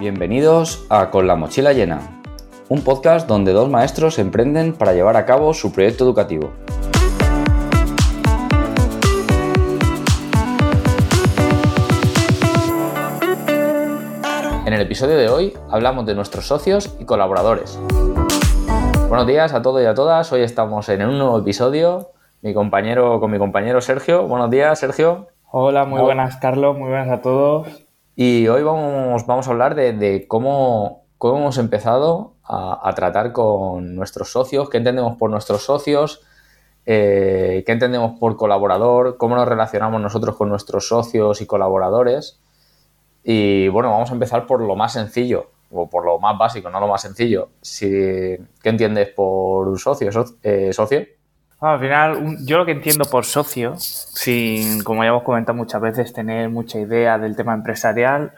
Bienvenidos a Con la mochila llena, un podcast donde dos maestros emprenden para llevar a cabo su proyecto educativo. En el episodio de hoy hablamos de nuestros socios y colaboradores. Buenos días a todos y a todas, hoy estamos en un nuevo episodio, mi compañero con mi compañero Sergio. Buenos días, Sergio. Hola, muy buenas Carlos, muy buenas a todos. Y hoy vamos, vamos a hablar de, cómo, cómo, hemos empezado a, tratar con nuestros socios, qué entendemos por nuestros socios, eh, qué entendemos por colaborador, cómo nos relacionamos nosotros con nuestros socios y colaboradores. Y bueno, vamos a empezar por lo más sencillo, o por lo más básico, no lo más sencillo. Si, ¿Qué entiendes por socio? Eh, ¿Socio? Al final, yo lo que entiendo por socio, sin, como ya hemos comentado muchas veces, tener mucha idea del tema empresarial,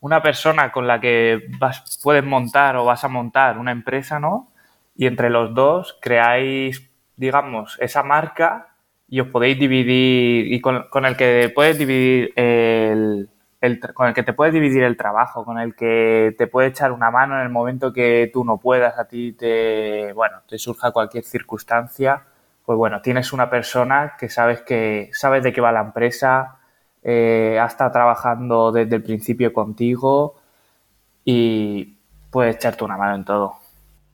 una persona con la que vas, puedes montar o vas a montar una empresa, ¿no? Y entre los dos creáis, digamos, esa marca y os podéis dividir, y con, con el que puedes dividir el, el, con el que te puedes dividir el trabajo, con el que te puede echar una mano en el momento que tú no puedas, a ti te, bueno, te surja cualquier circunstancia pues bueno, tienes una persona que sabes que sabes de qué va la empresa, eh, ha estado trabajando desde el principio contigo y puede echarte una mano en todo.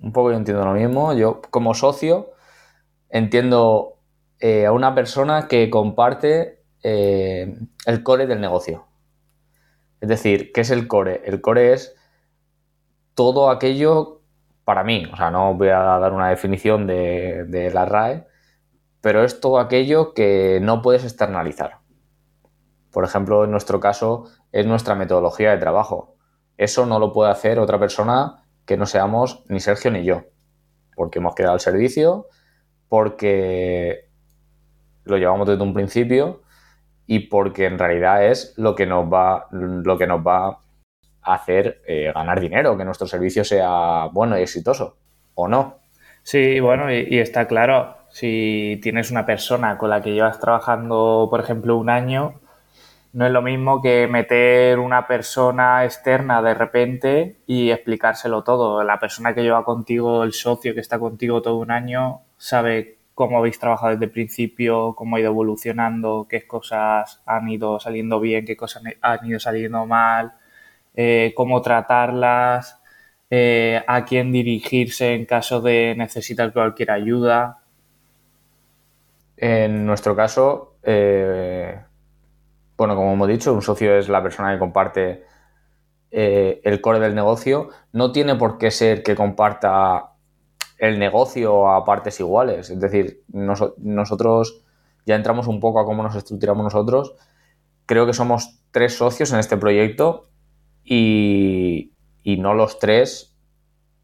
Un poco yo entiendo lo mismo. Yo como socio entiendo eh, a una persona que comparte eh, el core del negocio. Es decir, ¿qué es el core? El core es todo aquello para mí. O sea, no voy a dar una definición de, de la RAE, pero es todo aquello que no puedes externalizar. Por ejemplo, en nuestro caso es nuestra metodología de trabajo. Eso no lo puede hacer otra persona que no seamos ni Sergio ni yo, porque hemos quedado al servicio, porque lo llevamos desde un principio y porque en realidad es lo que nos va, lo que nos va a hacer eh, ganar dinero, que nuestro servicio sea bueno y exitoso, ¿o no? Sí, bueno, y está claro, si tienes una persona con la que llevas trabajando, por ejemplo, un año, no es lo mismo que meter una persona externa de repente y explicárselo todo. La persona que lleva contigo, el socio que está contigo todo un año, sabe cómo habéis trabajado desde el principio, cómo ha ido evolucionando, qué cosas han ido saliendo bien, qué cosas han ido saliendo mal, eh, cómo tratarlas, eh, a quién dirigirse en caso de necesitar cualquier ayuda. En nuestro caso, eh, bueno, como hemos dicho, un socio es la persona que comparte eh, el core del negocio. No tiene por qué ser que comparta el negocio a partes iguales. Es decir, nosotros ya entramos un poco a cómo nos estructuramos nosotros. Creo que somos tres socios en este proyecto y, y no los tres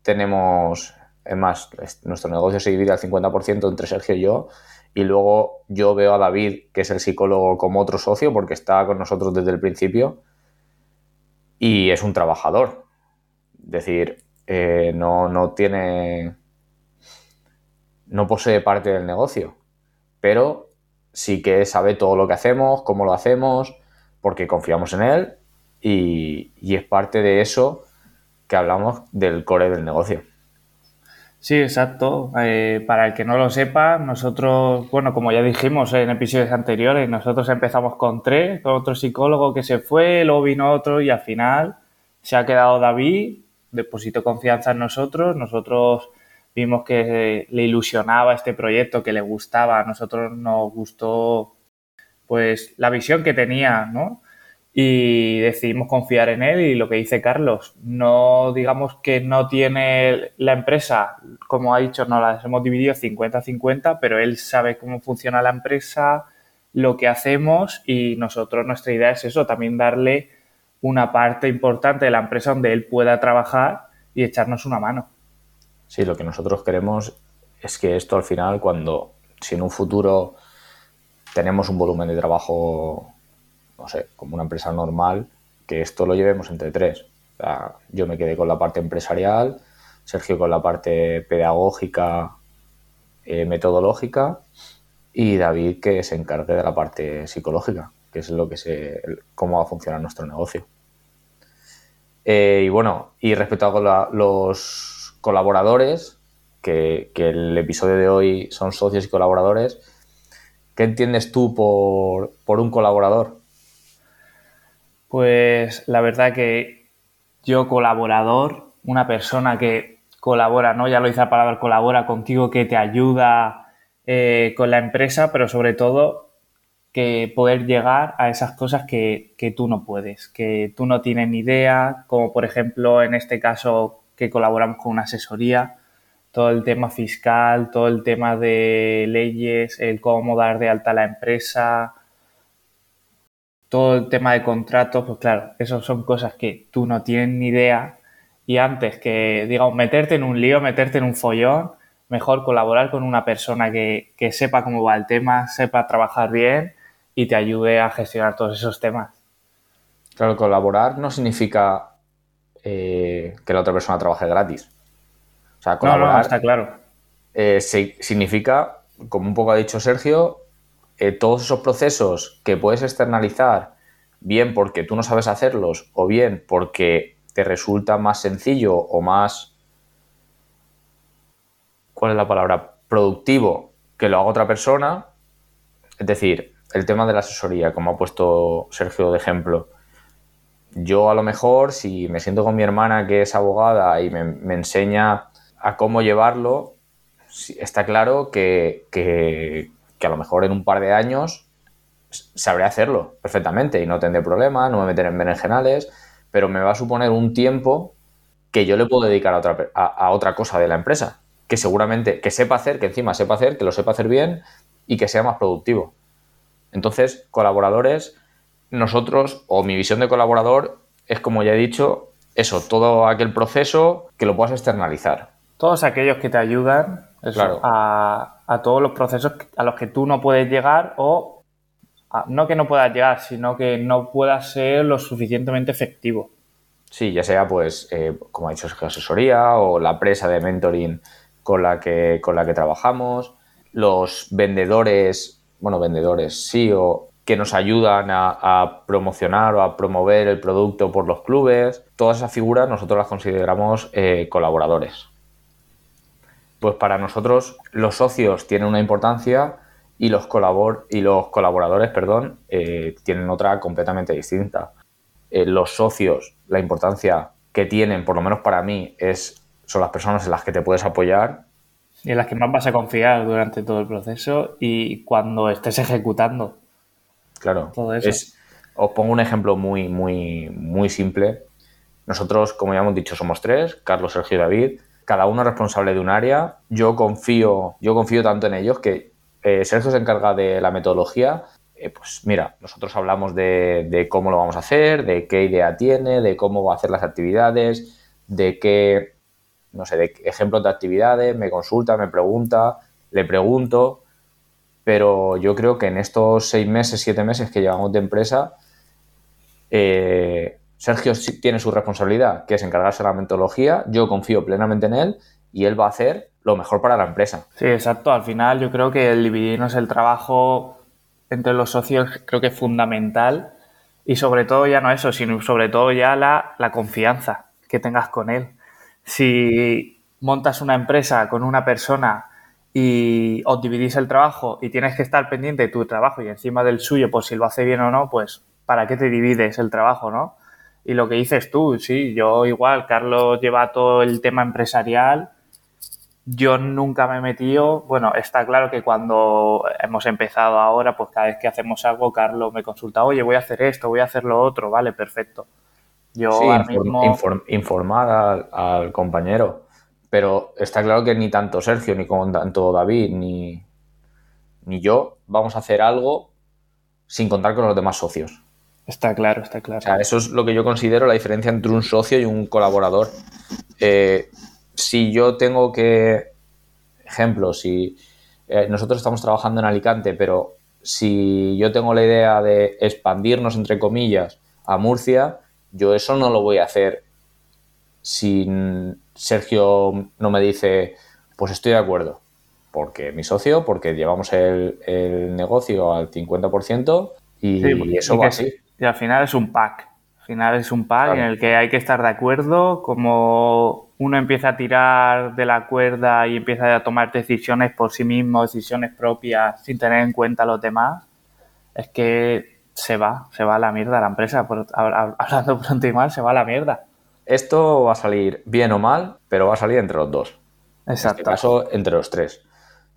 tenemos, es más, nuestro negocio se divide al 50% entre Sergio y yo y luego yo veo a David, que es el psicólogo, como otro socio, porque está con nosotros desde el principio, y es un trabajador. Es decir, eh, no, no tiene. no posee parte del negocio, pero sí que sabe todo lo que hacemos, cómo lo hacemos, porque confiamos en él, y, y es parte de eso que hablamos del core del negocio. Sí, exacto. Eh, para el que no lo sepa, nosotros, bueno, como ya dijimos en episodios anteriores, nosotros empezamos con tres, con otro psicólogo que se fue, luego vino otro y al final se ha quedado David, depositó confianza en nosotros, nosotros vimos que le ilusionaba este proyecto, que le gustaba, a nosotros nos gustó pues la visión que tenía, ¿no? Y decidimos confiar en él y lo que dice Carlos, no digamos que no tiene la empresa, como ha dicho, no las hemos dividido 50-50, pero él sabe cómo funciona la empresa, lo que hacemos y nosotros nuestra idea es eso, también darle una parte importante de la empresa donde él pueda trabajar y echarnos una mano. Sí, lo que nosotros queremos es que esto al final, cuando si en un futuro tenemos un volumen de trabajo no sé, como una empresa normal, que esto lo llevemos entre tres. yo me quedé con la parte empresarial, Sergio con la parte pedagógica, eh, metodológica y David que se encargue de la parte psicológica, que es lo que se, cómo va a funcionar nuestro negocio. Eh, y bueno, y respecto a los colaboradores, que, el episodio de hoy son socios y colaboradores, ¿qué entiendes tú por, por un colaborador? Pues la verdad que yo colaborador, una persona que colabora, ¿no? Ya lo dice la palabra colabora contigo, que te ayuda eh, con la empresa, pero sobre todo que poder llegar a esas cosas que, que, tú no puedes, que tú no tienes ni idea, como por ejemplo en este caso que colaboramos con una asesoría, todo el tema fiscal, todo el tema de leyes, el cómo dar de alta la empresa, todo el tema de contratos, pues claro, esas son cosas que tú no tienes ni idea y antes que, digamos, meterte en un lío, meterte en un follón, mejor colaborar con una persona que, sepa cómo va el tema, sepa trabajar bien y te ayude a gestionar todos esos temas. Claro, colaborar no significa eh, que la otra persona trabaje gratis. O sea, colaborar. está claro. Eh, significa, como un poco ha dicho Sergio, eh, todos esos procesos que puedes externalizar, bien porque tú no sabes hacerlos o bien porque te resulta más sencillo o más. ¿Cuál es la palabra? Productivo que lo haga otra persona. Es decir, el tema de la asesoría, como ha puesto Sergio de ejemplo. Yo a lo mejor, si me siento con mi hermana que es abogada y me enseña a cómo llevarlo, está claro que, a lo mejor en un par de años sabré hacerlo perfectamente y no tendré problema, no me meteré en berenjenales, pero me va a suponer un tiempo que yo le puedo dedicar a otra, a, otra cosa de la empresa, que seguramente, que sepa hacer, que encima sepa hacer, que lo sepa hacer bien y que sea más productivo. Entonces, colaboradores, nosotros, o mi visión de colaborador, es como ya he dicho, eso, todo aquel proceso que lo puedas externalizar todos aquellos que te ayudan a, todos los procesos a los que tú no puedes llegar o no que no puedas llegar, sino que no puedas ser lo suficientemente efectivo. Sí, ya sea pues, eh, como ha dicho, asesoría o la presa de mentoring con la que, con la que trabajamos, los vendedores, bueno, vendedores, sí, o que nos ayudan a, promocionar o a promover el producto por los clubes. Todas esas figuras nosotros las consideramos eh, colaboradores pues para nosotros los socios tienen una importancia y los, colabor y los colaboradores perdón, eh, tienen otra completamente distinta. Eh, los socios, la importancia que tienen, por lo menos para mí, es, son las personas en las que te puedes apoyar. Y en las que más vas a confiar durante todo el proceso y cuando estés ejecutando. Claro. Todo eso. os pongo un ejemplo muy, muy, muy simple. Nosotros, como ya hemos dicho, somos tres, Carlos, Sergio y David cada uno es responsable de un área. Yo confío, yo confío tanto en ellos que eh, Sergio se encarga de la metodología. Eh, pues mira, nosotros hablamos de, cómo lo vamos a hacer, de qué idea tiene, de cómo va a hacer las actividades, de qué, no sé, de ejemplos de actividades, me consulta, me pregunta, le pregunto, pero yo creo que en estos seis meses, siete meses que llevamos de empresa, eh, Sergio tiene su responsabilidad, que es encargarse de la metodología, yo confío plenamente en él y él va a hacer lo mejor para la empresa. Sí, exacto. Al final yo creo que el dividirnos el trabajo entre los socios creo que es fundamental y sobre todo ya no eso, sino sobre todo ya la, confianza que tengas con él. Si montas una empresa con una persona y os dividís el trabajo y tienes que estar pendiente de tu trabajo y encima del suyo por si lo hace bien o no, pues ¿para qué te divides el trabajo, no? Y lo que dices tú, sí, yo igual, Carlos lleva todo el tema empresarial. Yo nunca me he metido, bueno, está claro que cuando hemos empezado ahora, pues cada vez que hacemos algo, Carlos me consulta, oye, voy a hacer esto, voy a hacer lo otro, vale, perfecto. Yo sí, informar al, compañero, pero está claro que ni tanto Sergio, ni como tanto David, ni, ni yo vamos a hacer algo sin contar con los demás socios. Está claro, está claro. O sea, eso es lo que yo considero la diferencia entre un socio y un colaborador. Eh, si yo tengo que, ejemplo, si eh, nosotros estamos trabajando en Alicante, pero si yo tengo la idea de expandirnos, entre comillas, a Murcia, yo eso no lo voy a hacer si Sergio no me dice, pues estoy de acuerdo, porque mi socio, porque llevamos el, negocio al 50% y, eso va así y al final es un pack. Al Al final es un pack en el que hay que estar de acuerdo, como uno empieza a tirar de la cuerda y empieza a tomar decisiones por sí mismo, decisiones propias, sin tener en cuenta a los demás, es que se va, se va a la mierda la empresa. hablando pronto y mal, se va a la mierda. Esto va a salir bien o mal, pero va a salir entre los dos. Exacto. En este caso, entre los tres.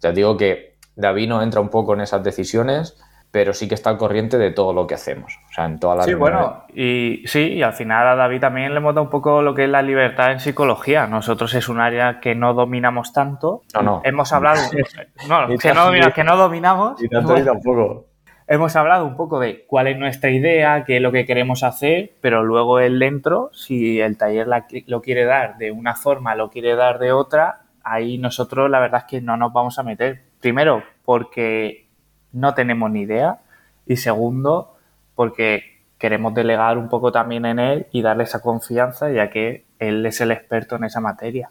Ya digo que David no entra un poco en esas decisiones, pero sí que está al corriente de todo lo que hacemos. O sea, en todas las. Sí, bueno, y sí, y al final a David también le hemos dado un poco lo que es la libertad en psicología. Nosotros es un área que no dominamos tanto. No, no. Hemos hablado. no, que no, que no dominamos. Y tanto tampoco hemos hablado un poco de cuál es nuestra idea, qué es lo que queremos hacer, pero luego el dentro, si el taller lo quiere dar de una forma, lo quiere dar de otra, ahí nosotros la verdad es que no nos vamos a meter. Primero, porque no tenemos ni idea y segundo, porque queremos delegar un poco también en él y darle esa confianza, ya que él es el experto en esa materia.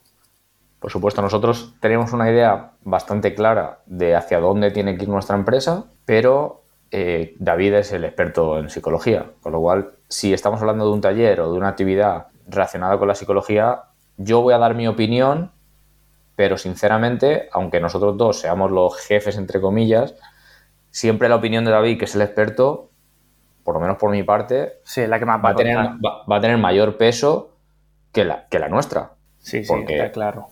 Por supuesto, nosotros tenemos una idea bastante clara de hacia dónde tiene que ir nuestra empresa, pero eh, David es el experto en psicología, con lo cual, si estamos hablando de un taller o de una actividad relacionada con la psicología, yo voy a dar mi opinión, pero sinceramente, aunque nosotros dos seamos los jefes, entre comillas, siempre la opinión de David, que es el experto, por lo menos por mi parte, la que va, a tener, va, a tener mayor peso que la, que la nuestra. Sí, sí, está claro.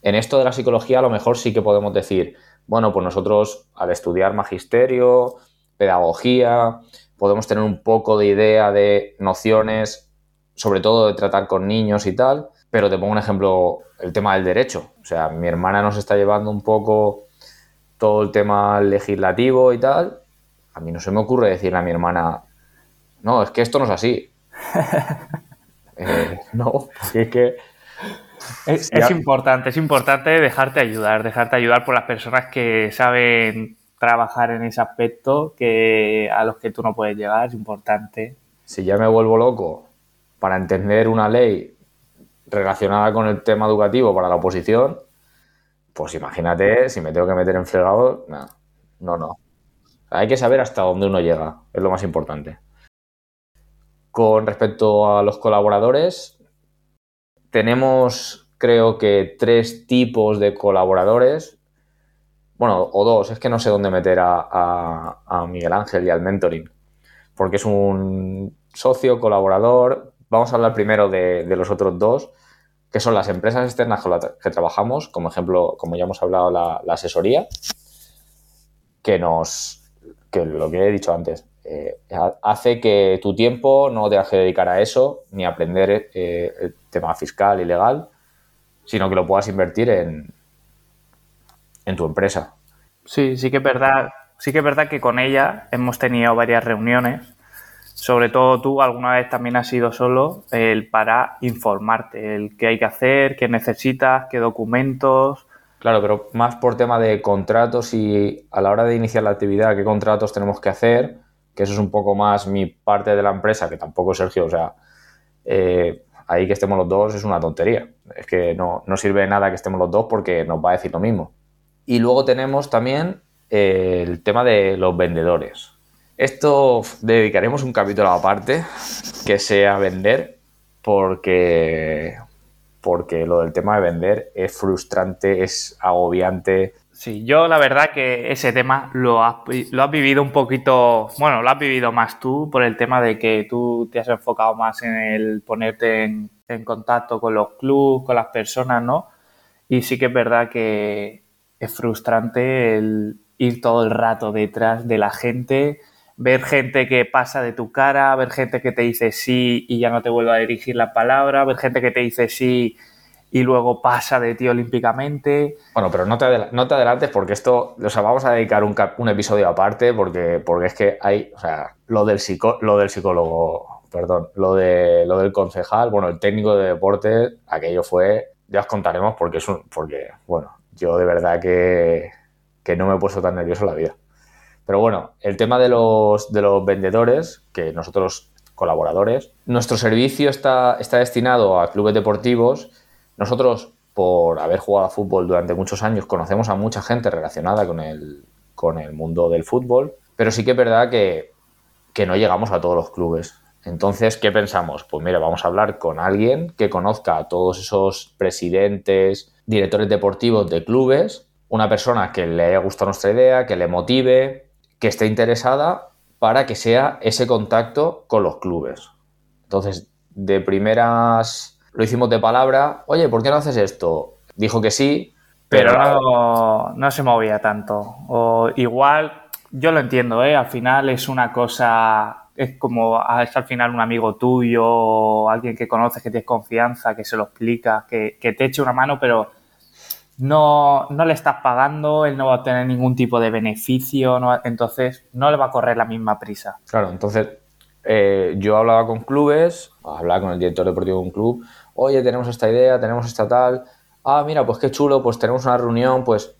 En esto de la psicología, a lo mejor sí que podemos decir, bueno, pues nosotros al estudiar magisterio, pedagogía, podemos tener un poco de idea de nociones, sobre todo de tratar con niños y tal, pero te pongo un ejemplo, el tema del derecho. O sea, mi hermana nos está llevando un poco todo el tema legislativo y tal. A mí no se me ocurre decirle a mi hermana, no, es que esto no es así. Eh, no, porque es que... Es, es, importante, es importante dejarte ayudar, dejarte ayudar por las personas que saben trabajar en ese aspecto que a los que tú no puedes llegar es importante. Si ya me vuelvo loco para entender una ley relacionada con el tema educativo para la oposición, pues imagínate si me tengo que meter en fregado, no, no, no. Hay que saber hasta dónde uno llega, es lo más importante. Con respecto a los colaboradores, tenemos creo que tres tipos de colaboradores bueno, o dos, es que no sé dónde meter a, Miguel Ángel y al mentoring, porque es un socio, colaborador. Vamos a hablar primero de, los otros dos, que son las empresas externas con las que trabajamos, como ejemplo, como ya hemos hablado, la, asesoría, que nos, que lo que he dicho antes, eh, hace que tu tiempo no tengas que dedicar a eso, ni aprender eh, el tema fiscal y legal, sino que lo puedas invertir en, en tu empresa. Sí, sí que es verdad, sí que es verdad que con ella hemos tenido varias reuniones. Sobre todo tú alguna vez también has sido solo el para informarte, el qué hay que hacer, qué necesitas, qué documentos. Claro, pero más por tema de contratos y a la hora de iniciar la actividad, qué contratos tenemos que hacer, que eso es un poco más mi parte de la empresa, que tampoco Sergio, o sea, eh, ahí que estemos los dos es una tontería. Es que no, no sirve nada que estemos los dos porque nos va a decir lo mismo. Y luego tenemos también eh, el tema de los vendedores. Esto dedicaremos un capítulo aparte que sea vender porque porque lo del tema de vender es frustrante, es agobiante. Sí, yo la verdad que ese tema lo has, lo has vivido un poquito, bueno, lo has vivido más tú por el tema de que tú te has enfocado más en el ponerte en, en contacto con los clubs, con las personas, ¿no? Y sí que es verdad que, es frustrante el ir todo el rato detrás de la gente, ver gente que pasa de tu cara, ver gente que te dice sí y ya no te vuelve a dirigir la palabra, ver gente que te dice sí y luego pasa de ti olímpicamente. Bueno, pero no te, no te adelantes porque esto, o sea, vamos a dedicar un, episodio aparte porque, porque es que hay, o sea, lo del, lo del psicólogo, perdón, lo, de, lo del concejal, bueno, el técnico de deporte, aquello fue, ya os contaremos porque es un, porque, bueno, yo de verdad que, no me he puesto tan nervioso en la vida. Pero bueno, el tema de los, de los vendedores, que nosotros colaboradores, nuestro servicio está, está destinado a clubes deportivos. Nosotros, por haber jugado a fútbol durante muchos años, conocemos a mucha gente relacionada con el, con el mundo del fútbol, pero sí que es verdad que, que no llegamos a todos los clubes. Entonces, ¿qué pensamos? Pues mira, vamos a hablar con alguien que conozca a todos esos presidentes, directores deportivos de clubes, una persona que le haya gustado nuestra idea, que le motive, que esté interesada para que sea ese contacto con los clubes. Entonces, de primeras lo hicimos de palabra, oye, ¿por qué no haces esto? Dijo que sí, pero, no, no, se movía tanto. O igual, yo lo entiendo, ¿eh? al final es una cosa, es como es al final un amigo tuyo o alguien que conoces, que tienes confianza, que se lo explica, que, te eche una mano, pero no, no, le estás pagando, él no va a tener ningún tipo de beneficio, entonces no le va a correr la misma prisa. Claro, entonces eh, yo hablaba con clubes, hablaba con el director deportivo de un club, oye, tenemos esta idea, tenemos esta tal, ah, mira, pues qué chulo, pues tenemos una reunión, pues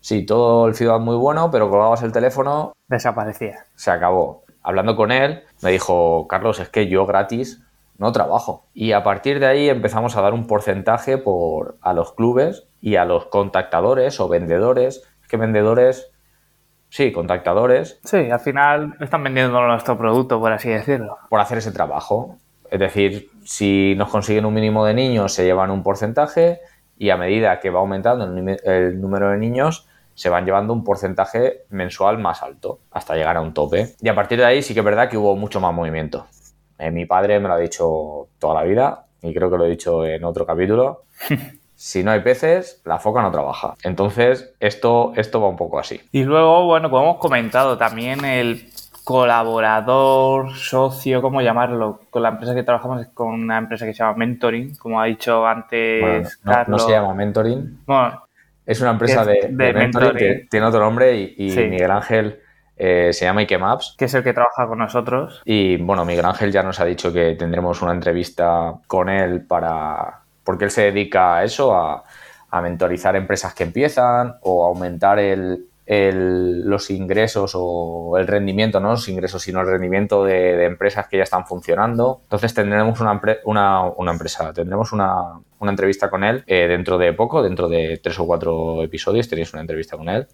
sí, todo el feedback muy bueno, pero colgabas el teléfono. Desaparecía. Se acabó. Hablando con él, me dijo, Carlos, es que yo gratis no trabajo. Y a partir de ahí empezamos a dar un porcentaje por, a los clubes y a los contactadores o vendedores. Es que vendedores, sí, contactadores. Sí, al final están vendiendo nuestro producto, por así decirlo. Por hacer ese trabajo. Es decir, si nos consiguen un mínimo de niños, se llevan un porcentaje y a medida que va aumentando el, número de niños, se van llevando un porcentaje mensual más alto hasta llegar a un tope. Y a partir de ahí sí que es verdad que hubo mucho más movimiento. Eh, mi padre me lo ha dicho toda la vida y creo que lo he dicho en otro capítulo. si no hay peces, la foca no trabaja. Entonces, esto, esto va un poco así. Y luego, bueno, como hemos comentado, también el colaborador, socio, ¿cómo llamarlo? Con la empresa que trabajamos es con una empresa que se llama Mentoring, como ha dicho antes no, No, se llama Mentoring. Bueno, es una empresa de, mentoring, tiene otro nombre y, Miguel Ángel eh, se llama Ike Maps. Que es el que trabaja con nosotros. Y bueno, Miguel Ángel ya nos ha dicho que tendremos una entrevista con él para... porque él se dedica a eso, a, mentorizar empresas que empiezan o aumentar los ingresos o el rendimiento, no los ingresos, sino el rendimiento de, empresas que ya están funcionando. Entonces tendremos una, empresa, tendremos una, entrevista con él eh, dentro de poco, dentro de tres o cuatro episodios tenéis una entrevista con él.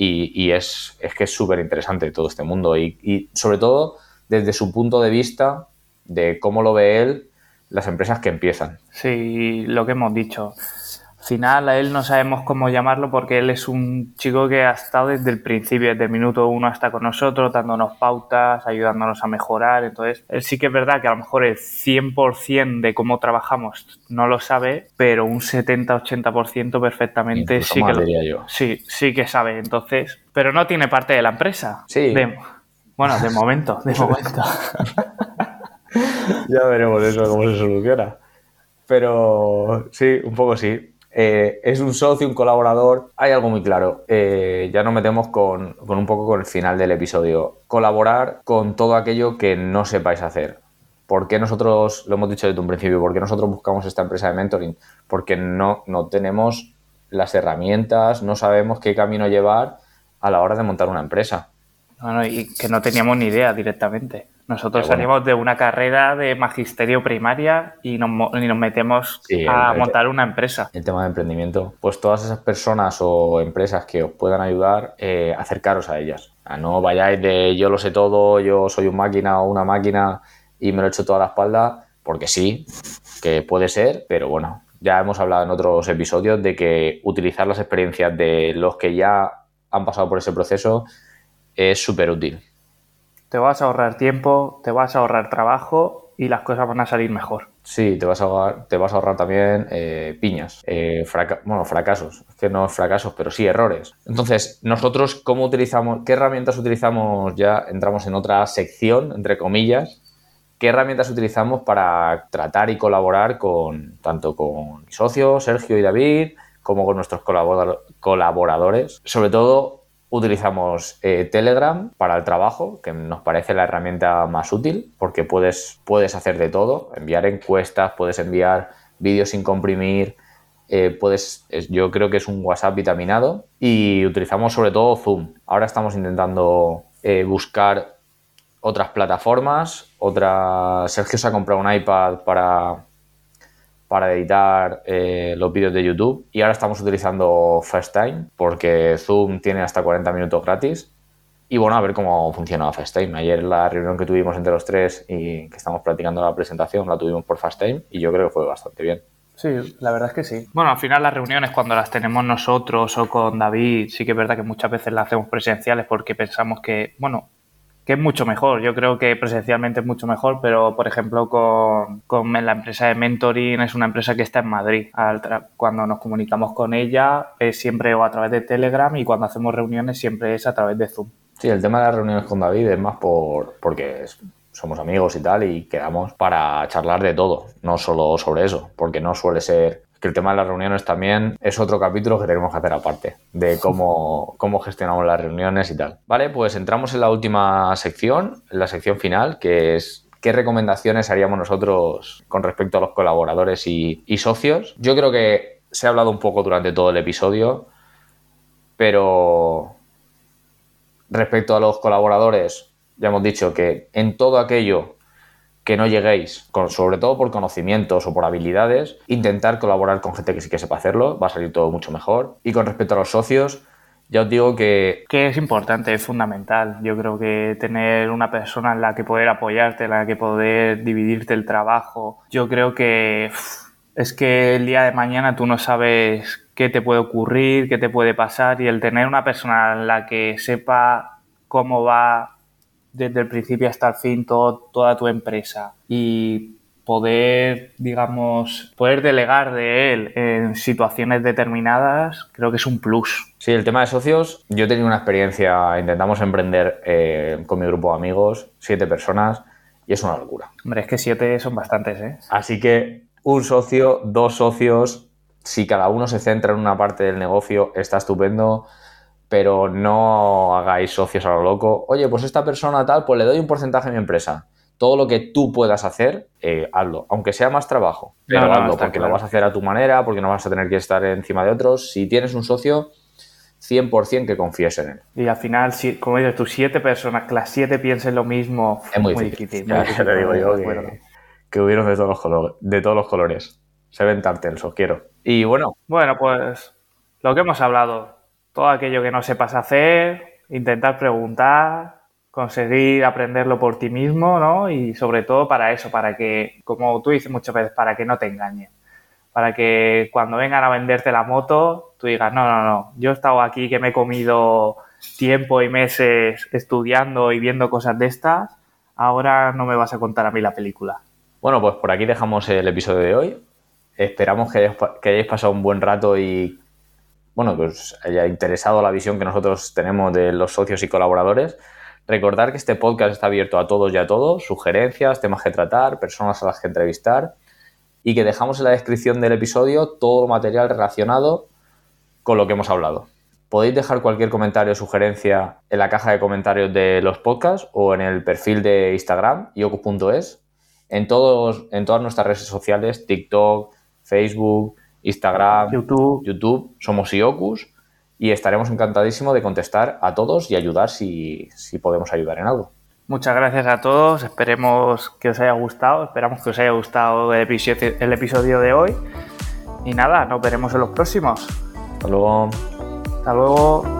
Y, es, que es súper interesante todo este mundo y sobre todo desde su punto de vista de cómo lo ve él las empresas que empiezan. Sí, lo que hemos dicho final a él no sabemos cómo llamarlo porque él es un chico que ha estado desde el principio, desde el minuto uno hasta con nosotros, dándonos pautas, ayudándonos a mejorar. Entonces, él sí que es verdad que a lo mejor el 100% de cómo trabajamos no lo sabe, pero un 70-80% perfectamente sí que lo, yo. Sí, sí que sabe. Entonces, pero no tiene parte de la empresa. Sí. bueno, de momento, de momento. ya veremos eso cómo se soluciona. Pero sí, un poco sí. Eh, es un socio, un colaborador, hay algo muy claro. Eh, ya nos metemos con, un poco con el final del episodio. Colaborar con todo aquello que no sepáis hacer. ¿Por qué nosotros, lo hemos dicho desde un principio, por qué nosotros buscamos esta empresa de mentoring? Porque no, no tenemos las herramientas, no sabemos qué camino llevar a la hora de montar una empresa. y que no teníamos ni idea directamente. Nosotros salimos de una carrera de magisterio primaria y nos, nos metemos a montar una empresa. El tema de emprendimiento, pues todas esas personas o empresas que os puedan ayudar, eh, acercaros a ellas. no vayáis de yo lo sé todo, yo soy un máquina o una máquina y me lo echo toda la espalda, porque sí, que puede ser, pero bueno, ya hemos hablado en otros episodios de que utilizar las experiencias de los que ya han pasado por ese proceso es súper útil te vas a ahorrar tiempo, te vas a ahorrar trabajo y las cosas van a salir mejor. Sí, te vas a ahorrar, te vas a ahorrar también eh, piñas, eh, bueno, fracasos, es que no fracasos, pero sí errores. Entonces, nosotros, ¿cómo utilizamos, qué herramientas utilizamos? Ya entramos en otra sección, entre comillas, ¿qué herramientas utilizamos para tratar y colaborar con tanto con mi socio, Sergio y David, como con nuestros colaboradores? Sobre todo Utilizamos eh, Telegram para el trabajo, que nos parece la herramienta más útil porque puedes, puedes hacer de todo, enviar encuestas, puedes enviar vídeos sin comprimir, eh, puedes, yo creo que es un WhatsApp vitaminado y utilizamos sobre todo Zoom. Ahora estamos intentando eh, buscar otras plataformas, otra... Sergio se ha comprado un iPad para, para editar eh, los vídeos de YouTube y ahora estamos utilizando FaceTime porque Zoom tiene hasta 40 minutos gratis Y bueno, a ver cómo funciona FaceTime. Ayer la reunión que tuvimos entre los tres y que estamos practicando la presentación la tuvimos por FaceTime y yo creo que fue bastante bien. Sí, la verdad es que sí. Bueno, al final las reuniones cuando las tenemos nosotros o con David, sí que es verdad que muchas veces las hacemos presenciales porque pensamos que, bueno, que es mucho mejor. Yo creo que presencialmente es mucho mejor, pero por ejemplo con, con la empresa de mentoring es una empresa que está en Madrid. cuando nos comunicamos con ella es siempre o a través de Telegram y cuando hacemos reuniones siempre es a través de Zoom. Sí, el tema de las reuniones con David es más por porque somos amigos y tal y quedamos para charlar de todo, no solo sobre eso, porque no suele ser que el tema de las reuniones también es otro capítulo que tenemos que hacer aparte, de cómo, cómo gestionamos las reuniones y tal. Vale, pues entramos en la última sección, en la sección final, que es qué recomendaciones haríamos nosotros con respecto a los colaboradores y, y socios. Yo creo que se ha hablado un poco durante todo el episodio, pero respecto a los colaboradores, ya hemos dicho que en todo aquello que no lleguéis, sobre todo por conocimientos o por habilidades, intentar colaborar con gente que sí que sepa hacerlo, va a salir todo mucho mejor. Y con respecto a los socios, ya os digo que... Que es importante, es fundamental. Yo creo que tener una persona en la que poder apoyarte, en la que poder dividirte el trabajo, yo creo que es que el día de mañana tú no sabes qué te puede ocurrir, qué te puede pasar y el tener una persona en la que sepa cómo va desde el principio hasta el fin toda tu empresa y poder, digamos, poder delegar de él en situaciones determinadas, creo que es un plus. Sí, el tema de socios, yo he tenido una experiencia, intentamos emprender eh, con mi grupo de amigos, siete personas, y es una locura. Hombre, es que siete son bastantes, ¿eh? Así que un socio, dos socios, si cada uno se centra en una parte del negocio, está estupendo pero no hagáis socios a lo loco. Oye, pues esta persona tal, pues le doy un porcentaje a mi empresa. Todo lo que tú puedas hacer, eh, hazlo, aunque sea más trabajo, pero hazlo, porque lo vas a hacer a tu manera, porque no vas a tener que estar encima de otros. Si tienes un socio, 100% que confíes en él. Y al final, si, como dices, tus siete personas, que las siete piensen lo mismo, es muy, difícil. Ya, te digo yo que, que, hubieron de todos los colores. De todos los colores. Se ven tartels, os quiero. Y bueno. Bueno, pues lo que hemos hablado, todo aquello que no sepas hacer, intentar preguntar, conseguir aprenderlo por ti mismo, ¿no? Y sobre todo para eso, para que, como tú dices muchas veces, para que no te engañen. Para que cuando vengan a venderte la moto, tú digas, no, no, no, yo he estado aquí que me he comido tiempo y meses estudiando y viendo cosas de estas, ahora no me vas a contar a mí la película. Bueno, pues por aquí dejamos el episodio de hoy. Esperamos que que hayáis pasado un buen rato y bueno, pues haya interesado la visión que nosotros tenemos de los socios y colaboradores. Recordar que este podcast está abierto a todos y a todos, sugerencias, temas que tratar, personas a las que entrevistar y que dejamos en la descripción del episodio todo el material relacionado con lo que hemos hablado. Podéis dejar cualquier comentario o sugerencia en la caja de comentarios de los podcasts o en el perfil de Instagram, yocus.es, en, todos, en todas nuestras redes sociales, TikTok, Facebook, Instagram, YouTube, YouTube somos IOCUS y estaremos encantadísimos de contestar a todos y ayudar si, podemos ayudar en algo. Muchas gracias a todos, esperemos que os haya gustado, esperamos que os haya gustado el episodio, el episodio de hoy y nada, nos veremos en los próximos. Hasta luego. Hasta luego.